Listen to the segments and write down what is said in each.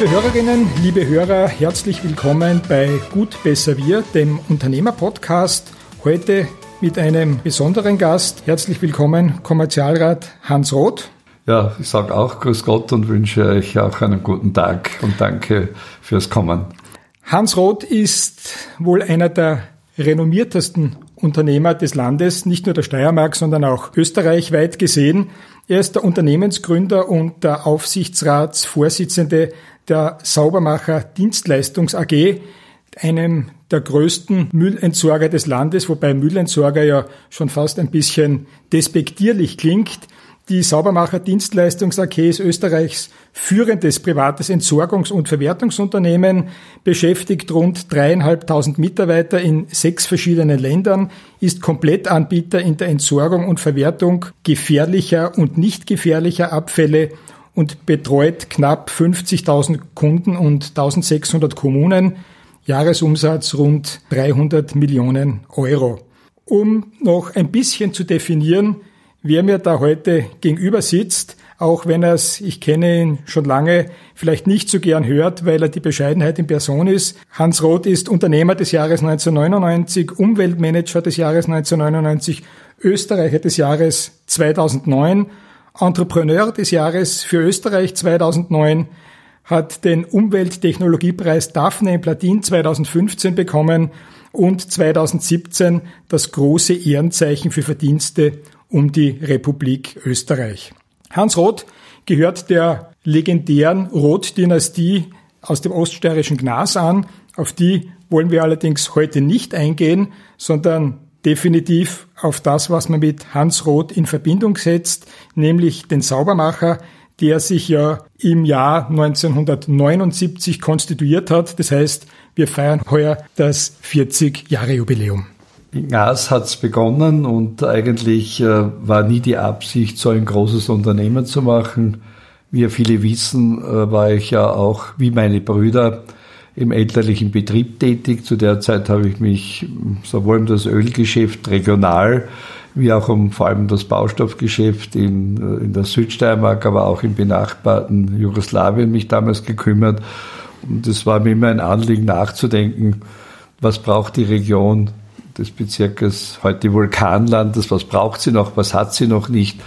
Liebe Hörerinnen, liebe Hörer, herzlich willkommen bei Gut Besser Wir, dem Unternehmerpodcast. Heute mit einem besonderen Gast. Herzlich willkommen, Kommerzialrat Hans Roth. Ja, ich sage auch Grüß Gott und wünsche euch auch einen guten Tag und danke fürs Kommen. Hans Roth ist wohl einer der renommiertesten Unternehmer des Landes, nicht nur der Steiermark, sondern auch österreichweit gesehen. Er ist der Unternehmensgründer und der Aufsichtsratsvorsitzende der Saubermacher Dienstleistungs AG, einem der größten Müllentsorger des Landes, wobei Müllentsorger ja schon fast ein bisschen despektierlich klingt. Die Saubermacher Dienstleistungs AG ist Österreichs führendes privates Entsorgungs- und Verwertungsunternehmen, beschäftigt rund dreieinhalbtausend Mitarbeiter in sechs verschiedenen Ländern, ist Komplettanbieter in der Entsorgung und Verwertung gefährlicher und nicht gefährlicher Abfälle und betreut knapp 50.000 Kunden und 1600 Kommunen. Jahresumsatz rund 300 Millionen Euro. Um noch ein bisschen zu definieren, wer mir da heute gegenüber sitzt, auch wenn er es, ich kenne ihn schon lange, vielleicht nicht so gern hört, weil er die Bescheidenheit in Person ist. Hans Roth ist Unternehmer des Jahres 1999, Umweltmanager des Jahres 1999, Österreicher des Jahres 2009, Entrepreneur des Jahres für Österreich 2009, hat den Umwelttechnologiepreis Daphne in Platin 2015 bekommen und 2017 das große Ehrenzeichen für Verdienste um die Republik Österreich. Hans Roth gehört der legendären Roth-Dynastie aus dem oststeirischen Gnas an. Auf die wollen wir allerdings heute nicht eingehen, sondern definitiv auf das, was man mit Hans Roth in Verbindung setzt, nämlich den Saubermacher, der sich ja im Jahr 1979 konstituiert hat. Das heißt, wir feiern heuer das 40-Jahre-Jubiläum. In Glas hat es begonnen und eigentlich äh, war nie die Absicht, so ein großes Unternehmen zu machen. Wie viele wissen, äh, war ich ja auch, wie meine Brüder, im elterlichen Betrieb tätig. Zu der Zeit habe ich mich sowohl um das Ölgeschäft regional wie auch um vor allem das Baustoffgeschäft in, äh, in der Südsteiermark, aber auch im benachbarten Jugoslawien mich damals gekümmert. Und es war mir immer ein Anliegen nachzudenken, was braucht die Region des Bezirkes, heute Vulkanlandes, was braucht sie noch, was hat sie noch nicht.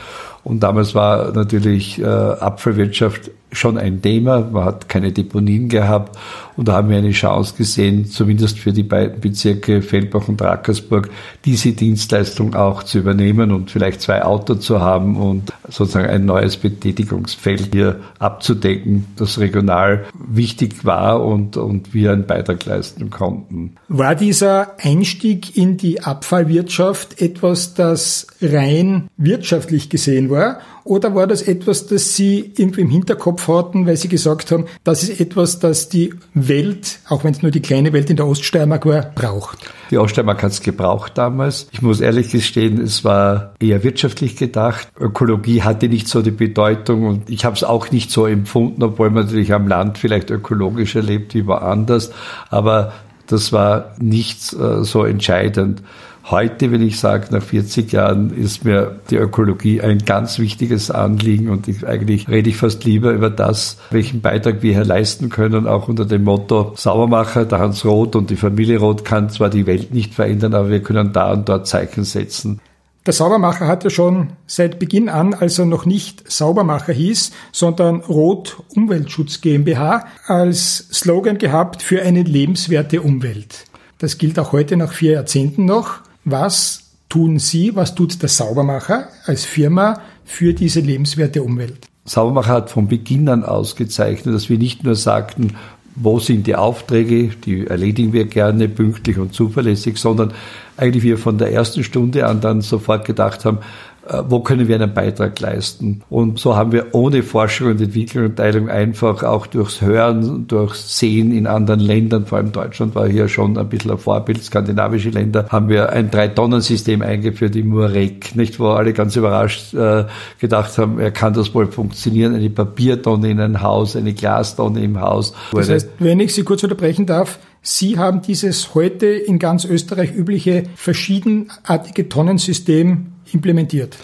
Und damals war natürlich äh, Abfallwirtschaft schon ein Thema. Man hat keine Deponien gehabt. Und da haben wir eine Chance gesehen, zumindest für die beiden Bezirke Feldbach und Rackersburg, diese Dienstleistung auch zu übernehmen und vielleicht zwei Autos zu haben und sozusagen ein neues Betätigungsfeld hier abzudecken, das regional wichtig war und, und wir einen Beitrag leisten konnten. War dieser Einstieg in die Abfallwirtschaft etwas, das rein wirtschaftlich gesehen war? Oder war das etwas, das Sie irgendwie im Hinterkopf hatten, weil Sie gesagt haben, das ist etwas, das die Welt, auch wenn es nur die kleine Welt in der Oststeiermark war, braucht? Die Oststeiermark hat es gebraucht damals. Ich muss ehrlich gestehen, es war eher wirtschaftlich gedacht. Ökologie hatte nicht so die Bedeutung und ich habe es auch nicht so empfunden, obwohl man natürlich am Land vielleicht ökologischer lebt wie woanders. Aber das war nicht äh, so entscheidend. Heute, wenn ich sage, nach 40 Jahren ist mir die Ökologie ein ganz wichtiges Anliegen und ich, eigentlich rede ich fast lieber über das, welchen Beitrag wir hier leisten können, auch unter dem Motto Saubermacher, der Hans Roth und die Familie Roth kann zwar die Welt nicht verändern, aber wir können da und dort Zeichen setzen. Der Saubermacher hatte schon seit Beginn an, als er noch nicht Saubermacher hieß, sondern Rot Umweltschutz GmbH, als Slogan gehabt für eine lebenswerte Umwelt. Das gilt auch heute nach vier Jahrzehnten noch. Was tun Sie, was tut der Saubermacher als Firma für diese lebenswerte Umwelt? Saubermacher hat von Beginn an ausgezeichnet, dass wir nicht nur sagten, wo sind die Aufträge, die erledigen wir gerne pünktlich und zuverlässig, sondern eigentlich wir von der ersten Stunde an dann sofort gedacht haben, wo können wir einen Beitrag leisten. Und so haben wir ohne Forschung und Entwicklung und Teilung einfach auch durchs Hören, durchs Sehen in anderen Ländern, vor allem Deutschland war hier schon ein bisschen ein Vorbild, skandinavische Länder, haben wir ein Drei-Tonnen-System eingeführt im Murek, nicht, wo alle ganz überrascht äh, gedacht haben, er kann das wohl funktionieren, eine Papiertonne in ein Haus, eine Glastonne im Haus. Das heißt, wenn ich Sie kurz unterbrechen darf, Sie haben dieses heute in ganz Österreich übliche verschiedenartige Tonnensystem implementiert?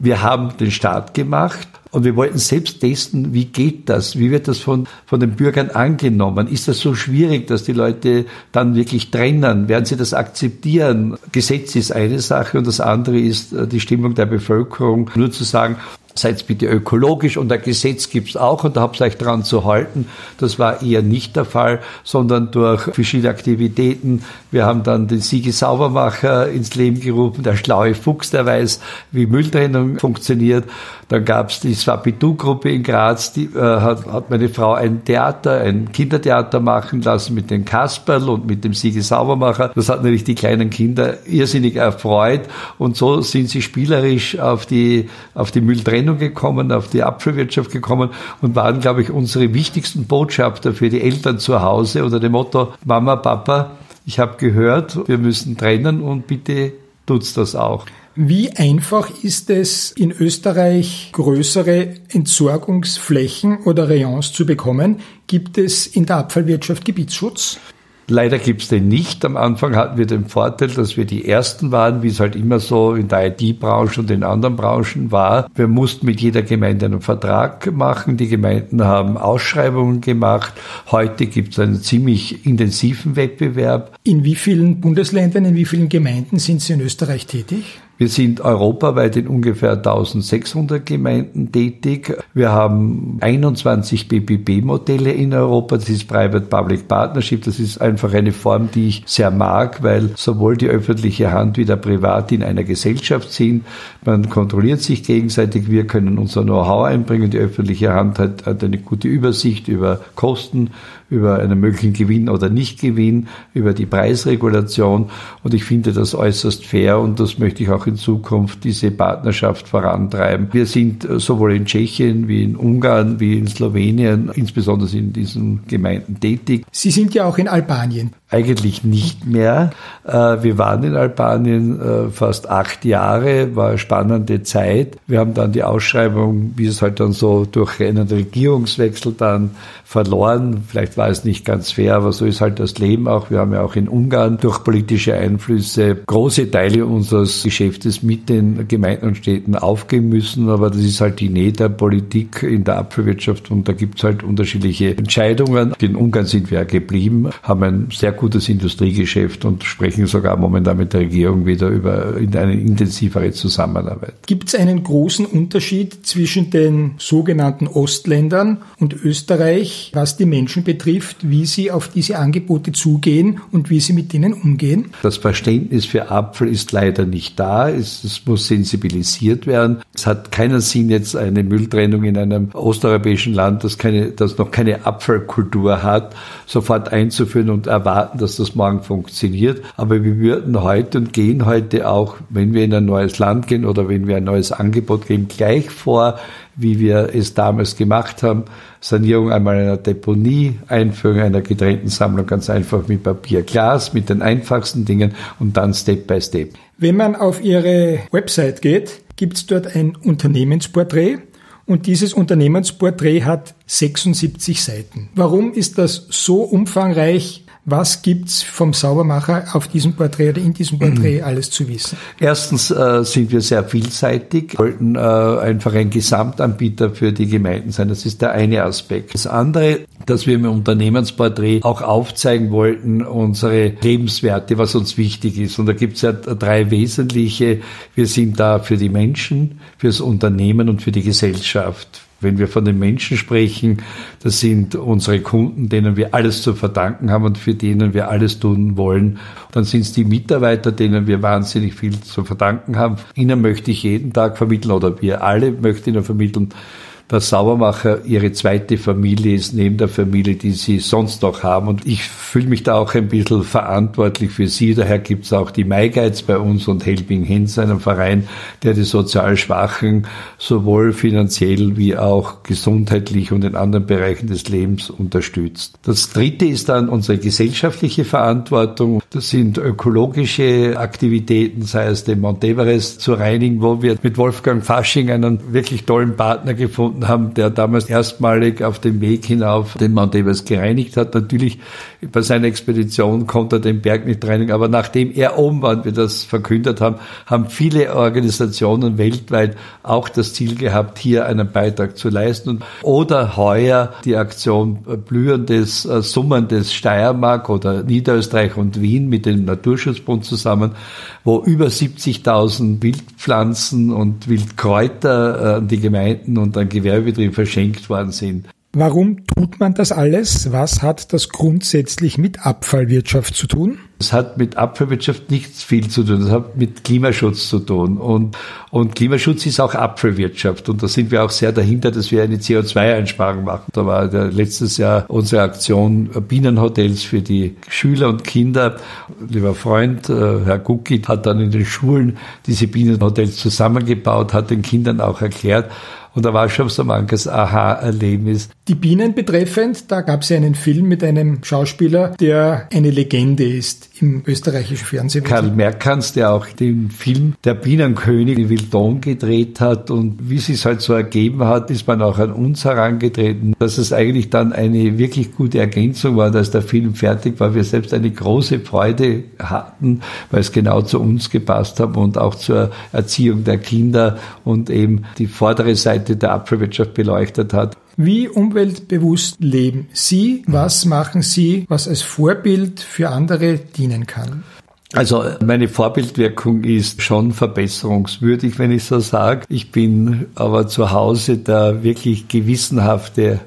Wir haben den Start gemacht Und wir wollten selbst testen, wie geht das? Wie wird das von, von den Bürgern angenommen? Ist das so schwierig, dass die Leute dann wirklich trennen? Werden sie das akzeptieren? Gesetz ist eine Sache und das andere ist äh, die Stimmung der Bevölkerung. Nur zu sagen, seid bitte ökologisch und ein Gesetz gibt's auch und da habt ihr euch dran zu halten. Das war eher nicht der Fall, sondern durch verschiedene Aktivitäten. Wir haben dann den Siege Saubermacher ins Leben gerufen, der schlaue Fuchs, der weiß, wie Mülltrennung funktioniert. Dann gab's die Swapidu-Gruppe in Graz, die äh, hat, hat meine Frau ein Theater, ein Kindertheater machen lassen mit den Kasperl und mit dem Siege Saubermacher. Das hat natürlich die kleinen Kinder irrsinnig erfreut und so sind sie spielerisch auf die, auf die Mülltrennung Trennung gekommen, auf die Apfelwirtschaft gekommen und waren, glaube ich, unsere wichtigsten Botschafter für die Eltern zu Hause unter dem Motto, Mama, Papa, ich habe gehört, wir müssen trennen und bitte tut's das auch. Wie einfach ist es in Österreich größere Entsorgungsflächen oder Rayons zu bekommen? Gibt es in der Abfallwirtschaft Gebietsschutz? Leider gibt's den nicht. Am Anfang hatten wir den Vorteil, dass wir die Ersten waren, wie es halt immer so in der IT-Branche und in anderen Branchen war. Wir mussten mit jeder Gemeinde einen Vertrag machen. Die Gemeinden haben Ausschreibungen gemacht. Heute gibt's einen ziemlich intensiven Wettbewerb. In wie vielen Bundesländern, in wie vielen Gemeinden sind Sie in Österreich tätig? Wir sind europaweit in ungefähr 1600 Gemeinden tätig. Wir haben 21 BPP-Modelle in Europa. Das ist Private-Public Partnership. Das ist einfach eine Form, die ich sehr mag, weil sowohl die öffentliche Hand wie der Privat in einer Gesellschaft sind. Man kontrolliert sich gegenseitig. Wir können unser Know-how einbringen. Die öffentliche Hand hat, hat eine gute Übersicht über Kosten, über einen möglichen Gewinn oder Nichtgewinn, über die Preisregulation. Und ich finde das äußerst fair und das möchte ich auch in Zukunft diese Partnerschaft vorantreiben. Wir sind sowohl in Tschechien wie in Ungarn wie in Slowenien, insbesondere in diesen Gemeinden tätig. Sie sind ja auch in Albanien. Eigentlich nicht mehr. Äh, wir waren in Albanien äh, fast acht Jahre, war eine spannende Zeit. Wir haben dann die Ausschreibung, wie es halt dann so durch einen Regierungswechsel dann verloren. Vielleicht war es nicht ganz fair, aber so ist halt das Leben auch. Wir haben ja auch in Ungarn durch politische Einflüsse große Teile unseres Geschäftes mit den Gemeinden und Städten aufgeben müssen. Aber das ist halt die Nähe der Politik in der Apfelwirtschaft und da gibt es halt unterschiedliche Entscheidungen. In Ungarn sind wir ja geblieben, haben ein sehr gutes Industriegeschäft und sprechen sogar momentan mit der Regierung wieder über eine intensivere Zusammenarbeit. Gibt es einen großen Unterschied zwischen den sogenannten Ostländern und Österreich was die Menschen betrifft, wie sie auf diese Angebote zugehen und wie sie mit ihnen umgehen? Das Verständnis für Apfel ist leider nicht da. Es, es muss sensibilisiert werden. Es hat keinen Sinn, jetzt eine Mülltrennung in einem osteuropäischen Land, das, keine, das noch keine Apfelkultur hat, sofort einzuführen und erwarten, dass das morgen funktioniert. Aber wir würden heute und gehen heute auch, wenn wir in ein neues Land gehen oder wenn wir ein neues Angebot geben, gleich vor, wie wir es damals gemacht haben. Sanierung einmal einer Deponie, Einführung einer getrennten Sammlung ganz einfach mit Papier, Glas, mit den einfachsten Dingen und dann Step by Step. Wenn man auf Ihre Website geht, gibt es dort ein Unternehmensporträt und dieses Unternehmensporträt hat 76 Seiten. Warum ist das so umfangreich was gibt's vom Saubermacher auf diesem Porträt oder in diesem Porträt mhm. alles zu wissen? Erstens äh, sind wir sehr vielseitig, wollten äh, einfach ein Gesamtanbieter für die Gemeinden sein. Das ist der eine Aspekt. Das andere, dass wir im Unternehmensporträt auch aufzeigen wollten, unsere Lebenswerte, was uns wichtig ist. Und da gibt's ja drei wesentliche. Wir sind da für die Menschen, fürs Unternehmen und für die Gesellschaft. Wenn wir von den Menschen sprechen, das sind unsere Kunden, denen wir alles zu verdanken haben und für denen wir alles tun wollen. Dann sind es die Mitarbeiter, denen wir wahnsinnig viel zu verdanken haben. Ihnen möchte ich jeden Tag vermitteln oder wir alle möchten Ihnen vermitteln, dass Saubermacher ihre zweite Familie ist, neben der Familie, die sie sonst noch haben. Und ich fühle mich da auch ein bisschen verantwortlich für sie. Daher gibt es auch die MyGuides bei uns und Helping Hands, einen Verein, der die sozial Schwachen sowohl finanziell wie auch gesundheitlich und in anderen Bereichen des Lebens unterstützt. Das dritte ist dann unsere gesellschaftliche Verantwortung. Das sind ökologische Aktivitäten, sei es den Mount Everest zu reinigen, wo wir mit Wolfgang Fasching einen wirklich tollen Partner gefunden gefunden haben, der damals erstmalig auf dem Weg hinauf den Mount Everest gereinigt hat. Natürlich bei seiner Expedition konnte er den Berg nicht reinigen, aber nachdem er oben war und wir das verkündet haben, haben viele Organisationen weltweit auch das Ziel gehabt, hier einen Beitrag zu leisten. Oder heuer die Aktion Blühendes, äh, Summendes Steiermark oder Niederösterreich und Wien mit dem Naturschutzbund zusammen, wo über 70.000 Wildpflanzen und Wildkräuter äh, an die Gemeinden und an Gewerbebetriebe verschenkt worden sind. Warum tut man das alles? Was hat das grundsätzlich mit Abfallwirtschaft zu tun? Es hat mit Abfallwirtschaft nichts viel zu tun. Es hat mit Klimaschutz zu tun. Und, und Klimaschutz ist auch Abfallwirtschaft. Und da sind wir auch sehr dahinter, dass wir eine CO2-Einsparung machen. Da war der, letztes Jahr unsere Aktion Bienenhotels für die Schüler und Kinder. Lieber Freund, äh, Herr Gucki, hat dann in den Schulen diese Bienenhotels zusammengebaut, hat den Kindern auch erklärt, und da war schon so manches Aha-Erlebnis. Die Bienen betreffend, da gab es ja einen Film mit einem Schauspieler, der eine Legende ist im österreichischen Fernsehen. Karl Merkans, der auch den Film Der Bienenkönig in Wildon gedreht hat und wie es sich halt so ergeben hat, ist man auch an uns herangetreten, dass es eigentlich dann eine wirklich gute Ergänzung war, dass der Film fertig war. Wir selbst eine große Freude hatten, weil es genau zu uns gepasst hat und auch zur Erziehung der Kinder und eben die vordere Seite der Apfelwirtschaft beleuchtet hat. Wie umweltbewusst leben Sie? Was machen Sie, was als Vorbild für andere dienen kann? Also meine Vorbildwirkung ist schon verbesserungswürdig, wenn ich so sage. Ich bin aber zu Hause der wirklich gewissenhafte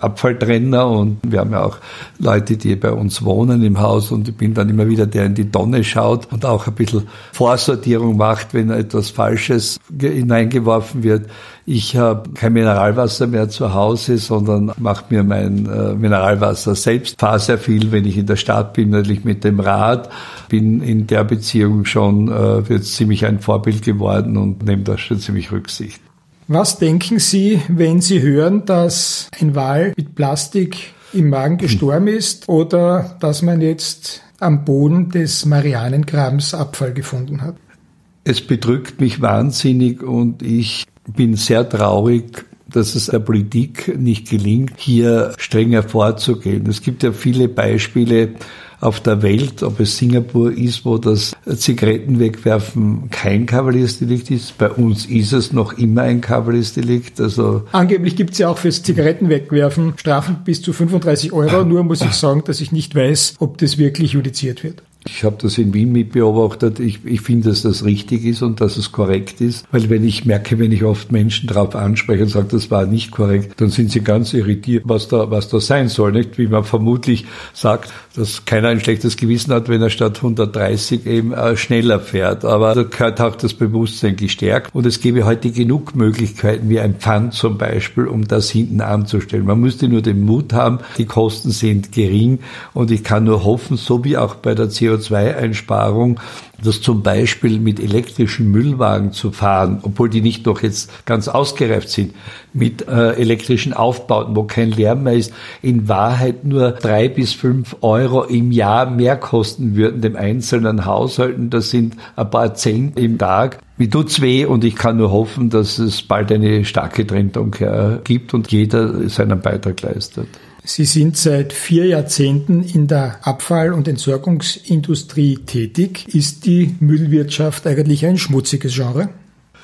Abfalltrenner und wir haben ja auch Leute, die bei uns wohnen im Haus und ich bin dann immer wieder der in die Tonne schaut und auch ein bisschen Vorsortierung macht, wenn etwas Falsches hineingeworfen wird. Ich habe kein Mineralwasser mehr zu Hause, sondern mache mir mein äh, Mineralwasser selbst. Fahre sehr viel, wenn ich in der Stadt bin, natürlich mit dem Rad. Bin in der Beziehung schon äh, jetzt ziemlich ein Vorbild geworden und nehme da schon ziemlich Rücksicht. Was denken Sie, wenn Sie hören, dass ein Wal mit Plastik im Magen gestorben ist oder dass man jetzt am Boden des Marianengrabens Abfall gefunden hat? Es bedrückt mich wahnsinnig und ich bin sehr traurig, dass es der Politik nicht gelingt, hier strenger vorzugehen. Es gibt ja viele Beispiele auf der Welt, ob es Singapur ist, wo das Zigaretten wegwerfen kein Kavaliersdelikt ist. Bei uns ist es noch immer ein Kavaliersdelikt. Also Angeblich gibt es ja auch fürs Zigaretten wegwerfen Strafen bis zu 35 Euro. Nur muss ich sagen, dass ich nicht weiß, ob das wirklich judiziert wird. Ich habe das in Wien mitbeobachtet. Ich, ich finde, dass das richtig ist und dass es korrekt ist. Weil wenn ich merke, wenn ich oft Menschen darauf anspreche und sage, das war nicht korrekt, dann sind sie ganz irritiert, was da, was da sein soll. Nicht? Wie man vermutlich sagt, dass keiner ein schlechtes Gewissen hat, wenn er statt 130 eben äh, schneller fährt. Aber da gehört auch das Bewusstsein gestärkt. Und es gäbe heute genug Möglichkeiten, wie ein Pfand zum Beispiel, um das hinten anzustellen. Man müsste nur den Mut haben. Die Kosten sind gering. Und ich kann nur hoffen, so wie auch bei der CO CO2-Einsparung, das zum Beispiel mit elektrischen Müllwagen zu fahren, obwohl die nicht noch jetzt ganz ausgereift sind, mit äh, elektrischen Aufbauten, wo kein Lärm mehr ist, in Wahrheit nur drei bis fünf Euro im Jahr mehr kosten würden dem einzelnen Haushalten. Das sind ein paar Cent im Tag. Mir tut's weh und ich kann nur hoffen, dass es bald eine starke Trendumkehr gibt und jeder seinen Beitrag leistet. Sie sind seit vier Jahrzehnten in der Abfall- und Entsorgungsindustrie tätig. Ist die Müllwirtschaft eigentlich ein schmutziges Genre?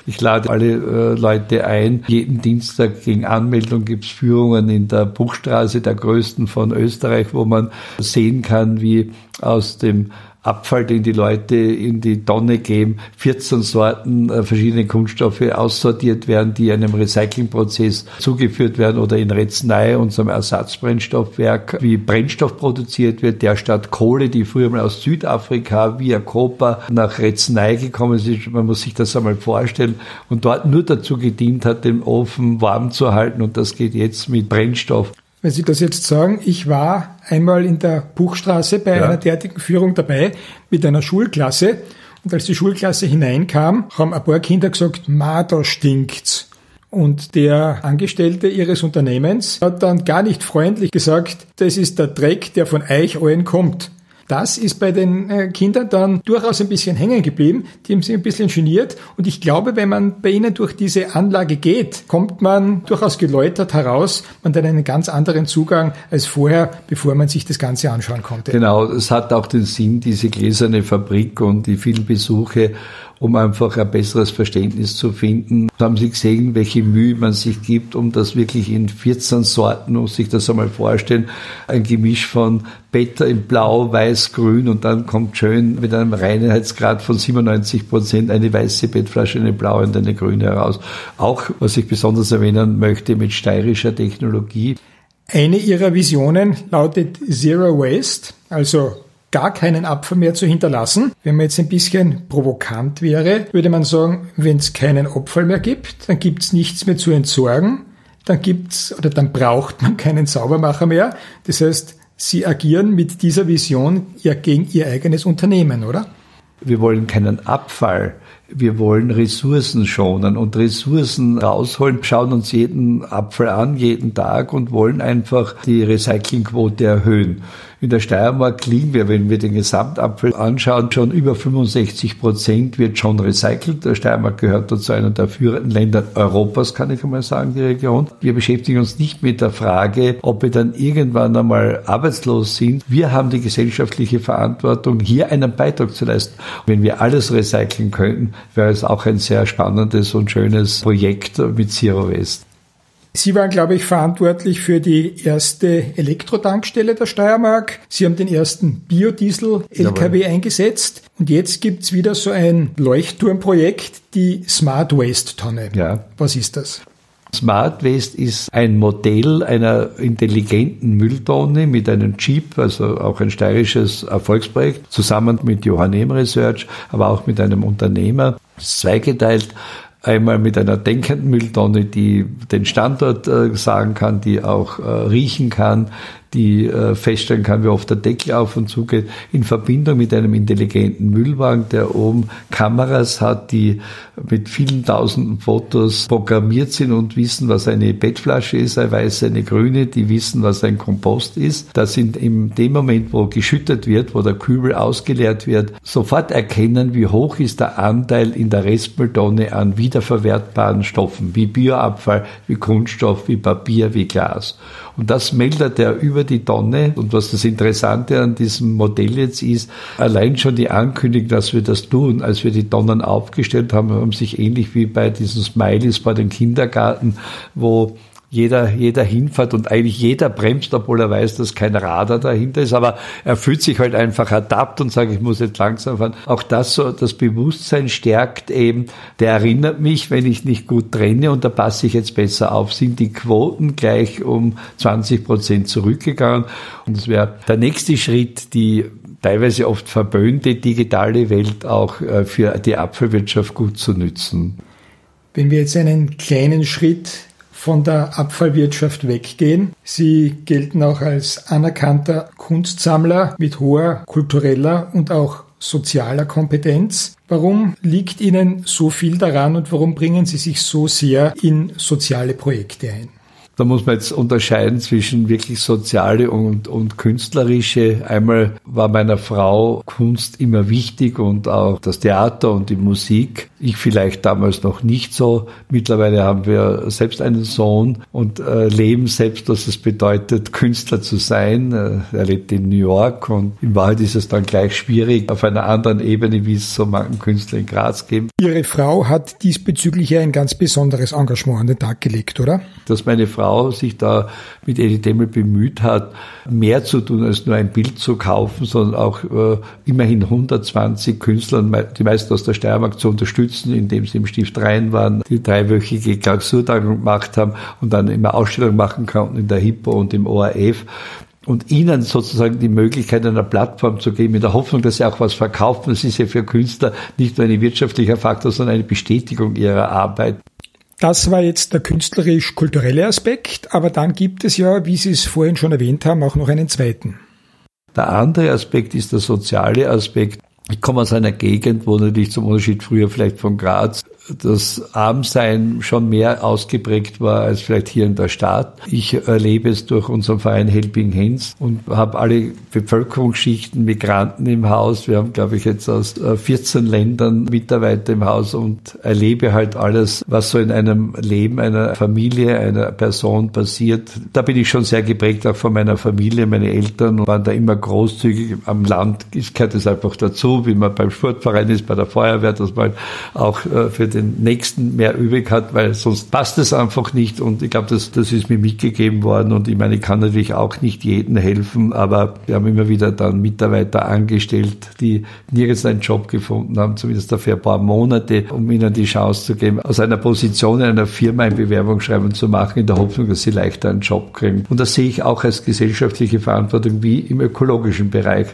Ich lade alle äh, Leute ein. Jeden Dienstag gegen Anmeldung gibt's Führungen in der Buchstraße, der größten von Österreich, wo man sehen kann, wie aus dem Abfall, den die Leute in die Tonne geben, 14 Sorten äh, verschiedene Kunststoffe aussortiert werden, die einem Recyclingprozess zugeführt werden oder in Retznei, unserem Ersatzbrennstoffwerk, wie Brennstoff produziert wird, der statt Kohle, die früher mal aus Südafrika via Koper nach Retznei gekommen ist, man muss sich das einmal vorstellen, und dort nur dazu gedient hat, den Ofen warm zu halten. Und das geht jetzt mit Brennstoff. Wenn Sie das jetzt sagen, ich war einmal in der Buchstraße bei ja. einer derartigen Führung dabei mit einer Schulklasse und als die Schulklasse hineinkam, haben ein paar Kinder gesagt, ma, da stinkt's. Und der Angestellte ihres Unternehmens hat dann gar nicht freundlich gesagt, das ist der Dreck, der von euch allen kommt. Das ist bei den äh, Kindern dann durchaus ein bisschen hängen geblieben. Die haben sich ein bisschen geniert. Und ich glaube, wenn man bei ihnen durch diese Anlage geht, kommt man durchaus geläutert heraus. Man hat einen ganz anderen Zugang als vorher, bevor man sich das Ganze anschauen konnte. Genau, es hat auch den Sinn, diese gläserne Fabrik und die vielen Besuche um einfach ein besseres Verständnis zu finden. Da haben Sie gesehen, welche Mühe man sich gibt, um das wirklich in 14 Sorten, muss sich das einmal vorstellen, ein Gemisch von Beta in Blau, Weiß, Grün und dann kommt schön mit einem Reinheitsgrad von 97 Prozent eine weiße Bettflasche, eine blaue und eine grüne heraus. Auch, was ich besonders erwähnen möchte, mit steirischer Technologie. Eine ihrer Visionen lautet Zero Waste, also gar keinen Abfall mehr zu hinterlassen. Wenn man jetzt ein bisschen provokant wäre, würde man sagen, wenn es keinen Abfall mehr gibt, dann gibt es nichts mehr zu entsorgen, dann gibt's oder dann braucht man keinen Saubermacher mehr. Das heißt, Sie agieren mit dieser Vision ja gegen Ihr eigenes Unternehmen, oder? Wir wollen keinen Abfall. Wir wollen Ressourcen schonen und Ressourcen rausholen, schauen uns jeden Apfel an, jeden Tag und wollen einfach die Recyclingquote erhöhen. In der Steiermark liegen wir, wenn wir den Gesamtapfel anschauen, schon über 65 Prozent wird schon recycelt. Der Steiermark gehört dazu einer der führenden Länder Europas, kann ich einmal sagen, die Region. Wir beschäftigen uns nicht mit der Frage, ob wir dann irgendwann einmal arbeitslos sind. Wir haben die gesellschaftliche Verantwortung, hier einen Beitrag zu leisten. Wenn wir alles recyceln könnten, wäre es auch ein sehr spannendes und schönes Projekt mit Zero Waste. Sie waren, glaube ich, verantwortlich für die erste Elektrotankstelle der Steiermark. Sie haben den ersten Biodiesel-LKW eingesetzt. Und jetzt gibt's wieder so ein Leuchtturmprojekt, die Smart Waste Tonne. Ja. Was ist das? Smart Waste ist ein Modell einer intelligenten Mülltonne mit einem Chip, also auch ein steirisches Erfolgsprojekt, zusammen mit Johannem Research, aber auch mit einem Unternehmer. Zweigeteilt Einmal mit einer denkenden Mülltonne, die den Standort äh, sagen kann, die auch äh, riechen kann, die äh, feststellen kann, wie oft der Deckel auf und zu geht, in Verbindung mit einem intelligenten Müllwagen, der oben Kameras hat, die mit vielen tausenden Fotos programmiert sind und wissen, was eine Bettflasche ist, eine weiße, eine grüne, die wissen, was ein Kompost ist. Das sind in dem Moment, wo geschüttet wird, wo der Kübel ausgeleert wird, sofort erkennen, wie hoch ist der Anteil in der Restmülltonne an wiederverwertbaren Stoffen, wie Bioabfall, wie Kunststoff, wie Papier, wie Glas. Und das meldet er über die Tonne. Und was das Interessante an diesem Modell jetzt ist, allein schon die Ankündigung, dass wir das tun, als wir die Tonnen aufgestellt haben, haben sich ähnlich wie bei diesen Smileys bei den Kindergarten, wo jeder, jeder hinfährt und eigentlich jeder bremst, obwohl er weiß, dass kein Radar dahinter ist, aber er fühlt sich halt einfach adapt und sagt, ich muss jetzt langsam fahren. Auch das so, das Bewusstsein stärkt eben, der erinnert mich, wenn ich nicht gut trenne und da passe ich jetzt besser auf, sind die Quoten gleich um 20 Prozent zurückgegangen und es wäre der nächste Schritt, die teilweise oft verböhnte digitale Welt auch äh, für die Apfelwirtschaft gut zu nützen. Wenn wir jetzt einen kleinen Schritt von der Abfallwirtschaft weggehen. Sie gelten auch als anerkannter Kunstsammler mit hoher kultureller und auch sozialer Kompetenz. Warum liegt Ihnen so viel daran und warum bringen Sie sich so sehr in soziale Projekte ein? Da muss man jetzt unterscheiden zwischen wirklich soziale und, und künstlerische. Einmal war meiner Frau Kunst immer wichtig und auch das Theater und die Musik. Ich vielleicht damals noch nicht so. Mittlerweile haben wir selbst einen Sohn und äh, leben selbst, was es bedeutet, Künstler zu sein. Äh, er lebt in New York und in Wahrheit ist es dann gleich schwierig auf einer anderen Ebene, wie es so manchen Künstler in Graz gibt. Ihre Frau hat diesbezüglich ein ganz besonderes Engagement an den Tag gelegt, oder? Dass meine Frau Frau sich da mit Edith Demel bemüht hat, mehr zu tun als nur ein Bild zu kaufen, sondern auch äh, immerhin 120 Künstlern, die meisten aus der Steiermark, zu unterstützen, indem sie im Stift rein waren, die dreiwöchige Klausurtagung gemacht haben und dann immer Ausstellungen machen konnten in der HIPPO und im ORF und ihnen sozusagen die Möglichkeit einer Plattform zu geben, in der Hoffnung, dass sie auch was verkaufen. Das ist ja für Künstler nicht nur ein wirtschaftlicher Faktor, sondern eine Bestätigung ihrer Arbeit. Das war jetzt der künstlerisch-kulturelle Aspekt, aber dann gibt es ja, wie Sie es vorhin schon erwähnt haben, auch noch einen zweiten. Der andere Aspekt ist der soziale Aspekt. Ich komme aus einer Gegend, wo natürlich zum Unterschied früher vielleicht von Graz das Armsein schon mehr ausgeprägt war als vielleicht hier in der Stadt. Ich erlebe es durch unseren Verein Helping Hands und habe alle Bevölkerungsschichten, Migranten im Haus. Wir haben, glaube ich, jetzt aus 14 äh, Ländern Mitarbeiter im Haus und erlebe halt alles, was so in einem Leben einer Familie, einer Person passiert. Da bin ich schon sehr geprägt auch von meiner Familie. Meine Eltern waren da immer großzügig. Am Land gehört es einfach dazu, wie man beim Sportverein ist, bei der Feuerwehr, dass man auch äh, für den Nächsten mehr übrig hat, weil sonst passt es einfach nicht. Und ich glaube, das, das ist mir mitgegeben worden. Und ich meine, ich kann natürlich auch nicht jedem helfen, aber wir haben immer wieder dann Mitarbeiter angestellt, die nirgends einen Job gefunden haben, zumindest dafür ein paar Monate, um ihnen die Chance zu geben, aus einer Position in einer Firma ein Bewerbungsschreiben zu machen, in der Hoffnung, dass sie leichter einen Job kriegen. Und das sehe ich auch als gesellschaftliche Verantwortung wie im ökologischen Bereich.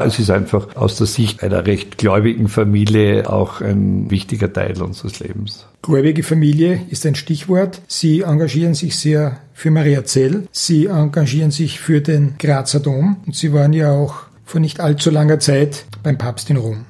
Es ist einfach aus der Sicht einer recht gläubigen Familie auch ein wichtiger Teil unseres Lebens. Gläubige Familie ist ein Stichwort. Sie engagieren sich sehr für Maria Zell. Sie engagieren sich für den Grazer Dom und Sie waren ja auch vor nicht allzu langer Zeit beim Papst in Rom.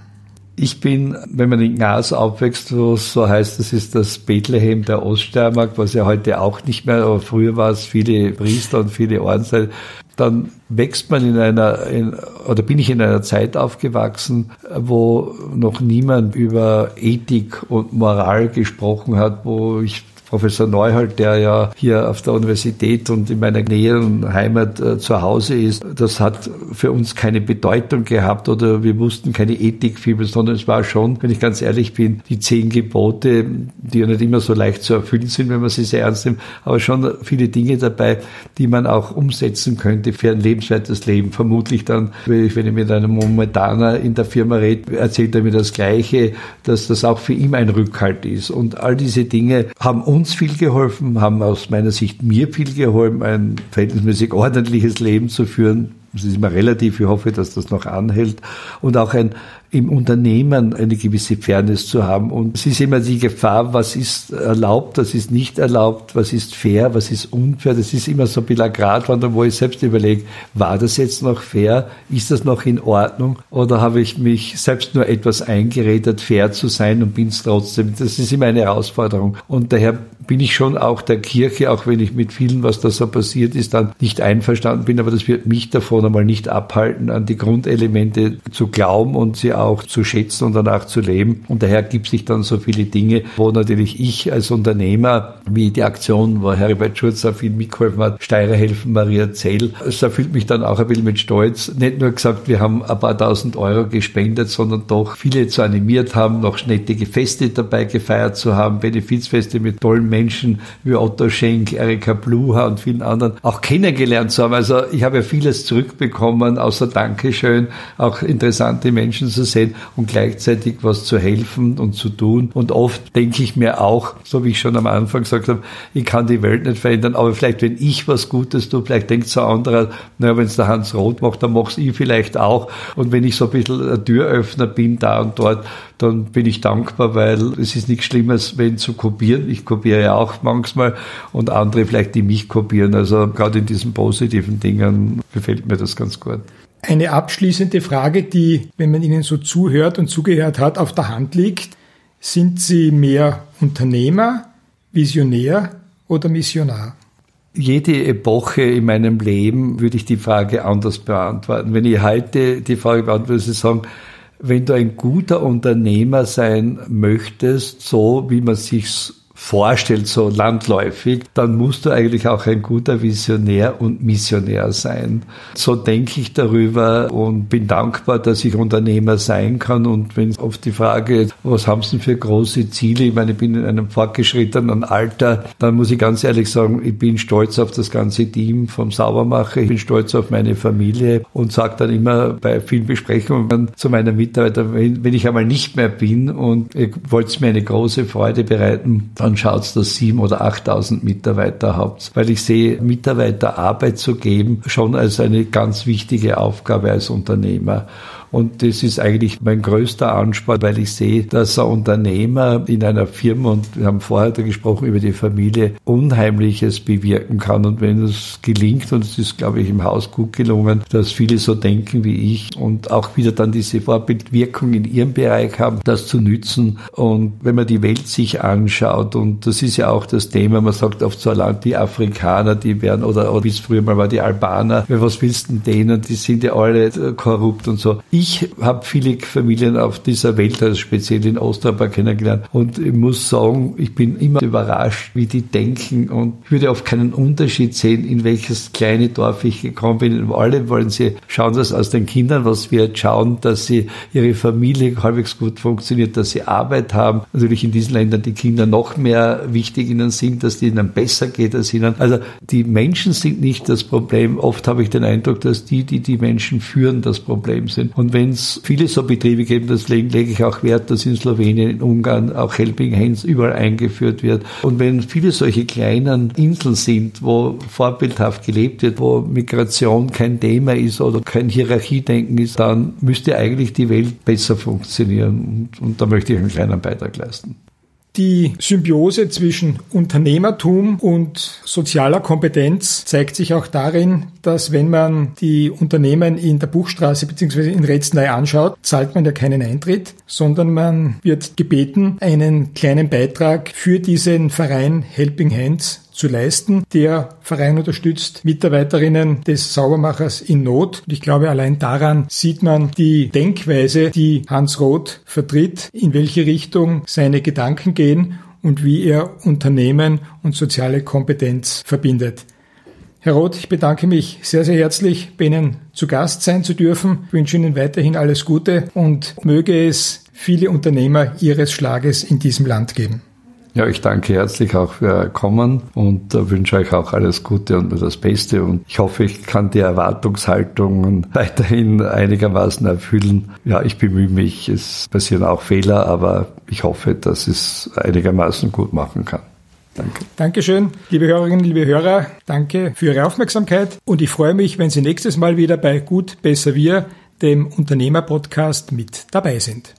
Ich bin, wenn man in Gnas aufwächst, wo es so heißt, das ist das Bethlehem der Oststeiermark, was ja heute auch nicht mehr, aber früher war es viele Priester und viele Ordensleute, dann wächst man in einer, in, oder bin ich in einer Zeit aufgewachsen, wo noch niemand über Ethik und Moral gesprochen hat, wo ich Professor Neuhold, der ja hier auf der Universität und in meiner näheren Heimat äh, zu Hause ist, das hat für uns keine Bedeutung gehabt oder wir wussten keine Ethikfibel, sondern es war schon, wenn ich ganz ehrlich bin, die zehn Gebote, die ja nicht immer so leicht zu erfüllen sind, wenn man sie sehr ernst nimmt, aber schon viele Dinge dabei, die man auch umsetzen könnte für ein lebenswertes Leben. Vermutlich dann, wenn ich mit einem Momentaner in der Firma rede, erzählt er mir das Gleiche, dass das auch für ihn ein Rückhalt ist. Und all diese Dinge haben uns uns viel geholfen, haben aus meiner Sicht mir viel geholfen, ein verhältnismäßig ordentliches Leben zu führen. Das ist immer relativ. Ich hoffe, dass das noch anhält. Und auch ein im Unternehmen eine gewisse Fairness zu haben. Und es ist immer die Gefahr, was ist erlaubt, was ist nicht erlaubt, was ist fair, was ist unfair. Das ist immer so ein bisschen Gratwanderung, wo ich selbst überlege, war das jetzt noch fair? Ist das noch in Ordnung? Oder habe ich mich selbst nur etwas eingeredet, fair zu sein und bin es trotzdem? Das ist immer eine Herausforderung. Und daher bin ich schon auch der Kirche, auch wenn ich mit vielen, was da so passiert ist, dann nicht einverstanden bin, aber das wird mich davon einmal nicht abhalten, an die Grundelemente zu glauben und sie zu schätzen und danach zu leben. Und daher gibt sich dann so viele Dinge, wo natürlich ich als Unternehmer, wie die Aktion, wo Heribert Schurz auch viel mitgeholfen hat, Steirer helfen, Maria Zell, es erfüllt mich dann auch ein bisschen mit Stolz. Nicht nur gesagt, wir haben ein paar tausend Euro gespendet, sondern doch viele zu animiert haben, noch schnettige Feste dabei gefeiert zu haben, Benefizfeste mit tollen Menschen wie Otto Schenk, Erika Bluha und vielen anderen auch kennengelernt zu haben. Also ich habe ja vieles zurückbekommen, außer Dankeschön, auch interessante Menschen zu sehen und gleichzeitig was zu helfen und zu tun. Und oft denke ich mir auch, so wie ich schon am Anfang gesagt habe, ich kann die Welt nicht verändern, aber vielleicht, wenn ich was Gutes tue, vielleicht denkt so ein anderer, naja, wenn es der Hans Roth macht, dann mach's ich vielleicht auch. Und wenn ich so ein bisschen ein Türöffner bin da und dort, dann bin ich dankbar, weil es ist nichts Schlimmes, wenn zu kopieren. Ich kopiere ja auch manchmal und andere vielleicht, die mich kopieren. Also gerade in diesen positiven Dingen gefällt mir das ganz gut. Eine abschließende Frage, die, wenn man Ihnen so zuhört und zugehört hat, auf der Hand liegt. Sind Sie mehr Unternehmer, Visionär oder Missionar? Jede Epoche in meinem Leben würde ich die Frage anders beantworten. Wenn ich heute die Frage beantworte, würde ich sagen, wenn du ein guter Unternehmer sein möchtest, so wie man sich's vorstellt, so landläufig, dann musst du eigentlich auch ein guter Visionär und Missionär sein. So denke ich darüber und bin dankbar, dass ich Unternehmer sein kann. Und wenn auf die Frage, was haben Sie für große Ziele? Ich meine, ich bin in einem fortgeschrittenen Alter, dann muss ich ganz ehrlich sagen, ich bin stolz auf das ganze Team vom Saubermacher. Ich bin stolz auf meine Familie und sage dann immer bei vielen Besprechungen zu meiner Mitarbeiter, wenn, wenn ich einmal nicht mehr bin und ihr wollt mir eine große Freude bereiten, dann dann schaut dass sieben oder 8.000 Mitarbeiter habt. Weil ich sehe, Mitarbeiter Arbeit zu geben, schon als eine ganz wichtige Aufgabe als Unternehmer. Und das ist eigentlich mein größter Anspruch, weil ich sehe, dass ein Unternehmer in einer Firma, und wir haben vorher gesprochen über die Familie, Unheimliches bewirken kann. Und wenn es gelingt, und es ist, glaube ich, im Haus gut gelungen, dass viele so denken wie ich und auch wieder dann diese Vorbildwirkung in ihrem Bereich haben, das zu nützen. Und wenn man die Welt sich anschaut, und das ist ja auch das Thema, man sagt oft so Land, die Afrikaner, die werden, oder, oder wie es früher mal war, die Albaner, was willst du denn denen, die sind ja alle äh, korrupt und so. Ich habe viele Familien auf dieser Welt, also speziell in Osteuropa kennengelernt und ich muss sagen, ich bin immer überrascht, wie die denken und ich würde oft keinen Unterschied sehen, in welches kleine Dorf ich gekommen bin. Alle wollen sie schauen, dass aus den Kindern, was wir jetzt schauen, dass sie ihre Familie halbwegs gut funktioniert, dass sie Arbeit haben. Natürlich in diesen Ländern die Kinder noch mehr wichtig ihnen sind, dass es ihnen besser geht als ihnen. Also die Menschen sind nicht das Problem. Oft habe ich den Eindruck, dass die, die die Menschen führen, das Problem sind. Und wenn es viele so Betriebe gibt, das lege, lege ich auch Wert, dass in Slowenien, in Ungarn auch Helping Hands überall eingeführt wird. Und wenn viele solche kleinen Inseln sind, wo vorbildhaft gelebt wird, wo Migration kein Thema ist oder kein Hierarchiedenken ist, dann müsste eigentlich die Welt besser funktionieren. Und, und da möchte ich einen kleinen Beitrag leisten. Die Symbiose zwischen Unternehmertum und sozialer Kompetenz zeigt sich auch darin, dass wenn man die Unternehmen in der Buchstraße bzw. in Retznei anschaut, zahlt man ja keinen Eintritt, sondern man wird gebeten, einen kleinen Beitrag für diesen Verein Helping Hands zu leisten. Der Verein unterstützt Mitarbeiterinnen des Saubermachers in Not. Und ich glaube, allein daran sieht man die Denkweise, die Hans Roth vertritt, in welche Richtung seine Gedanken gehen und wie er Unternehmen und soziale Kompetenz verbindet. Herr Roth, ich bedanke mich sehr, sehr herzlich, bei Ihnen zu Gast sein zu dürfen. Ich wünsche Ihnen weiterhin alles Gute und möge es viele Unternehmer Ihres Schlages in diesem Land geben. Ja, ich danke herzlich auch für Kommen und äh, wünsche euch auch alles Gute und das Beste. Und ich hoffe, ich kann die Erwartungshaltungen weiterhin einigermaßen erfüllen. Ja, ich bemühe mich. Es passieren auch Fehler, aber ich hoffe, dass ich es einigermaßen gut machen kann. Danke. Dankeschön, liebe Hörerinnen, liebe Hörer. Danke für Ihre Aufmerksamkeit und ich freue mich, wenn Sie nächstes Mal wieder bei Gut, Besser, Wir, dem Unternehmerpodcast mit dabei sind.